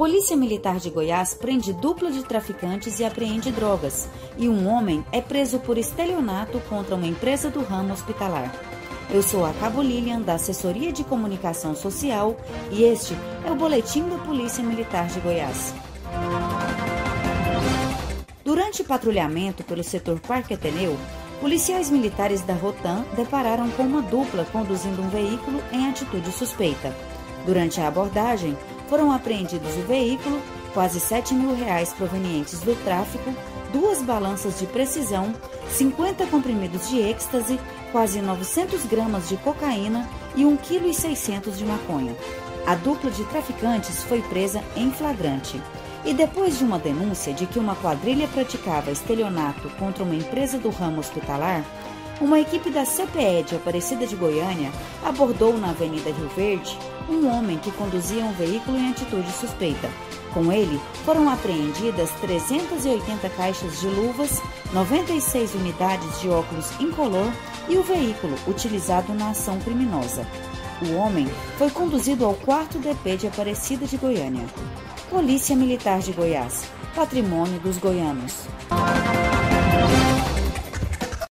Polícia Militar de Goiás prende dupla de traficantes e apreende drogas, e um homem é preso por estelionato contra uma empresa do ramo hospitalar. Eu sou a Cabo Lilian, da Assessoria de Comunicação Social, e este é o Boletim da Polícia Militar de Goiás. Durante patrulhamento pelo setor Parque Ateneu, policiais militares da Rotan depararam com uma dupla conduzindo um veículo em atitude suspeita. Durante a abordagem, foram apreendidos o veículo, quase 7 mil reais provenientes do tráfico, duas balanças de precisão, 50 comprimidos de êxtase, quase 900 gramas de cocaína e 1,6 kg de maconha. A dupla de traficantes foi presa em flagrante. E depois de uma denúncia de que uma quadrilha praticava estelionato contra uma empresa do ramo hospitalar, uma equipe da CPE de Aparecida de Goiânia abordou na Avenida Rio Verde um homem que conduzia um veículo em atitude suspeita. Com ele, foram apreendidas 380 caixas de luvas, 96 unidades de óculos incolor e o veículo utilizado na ação criminosa. O homem foi conduzido ao quarto DP de Aparecida de Goiânia. Polícia Militar de Goiás, patrimônio dos goianos.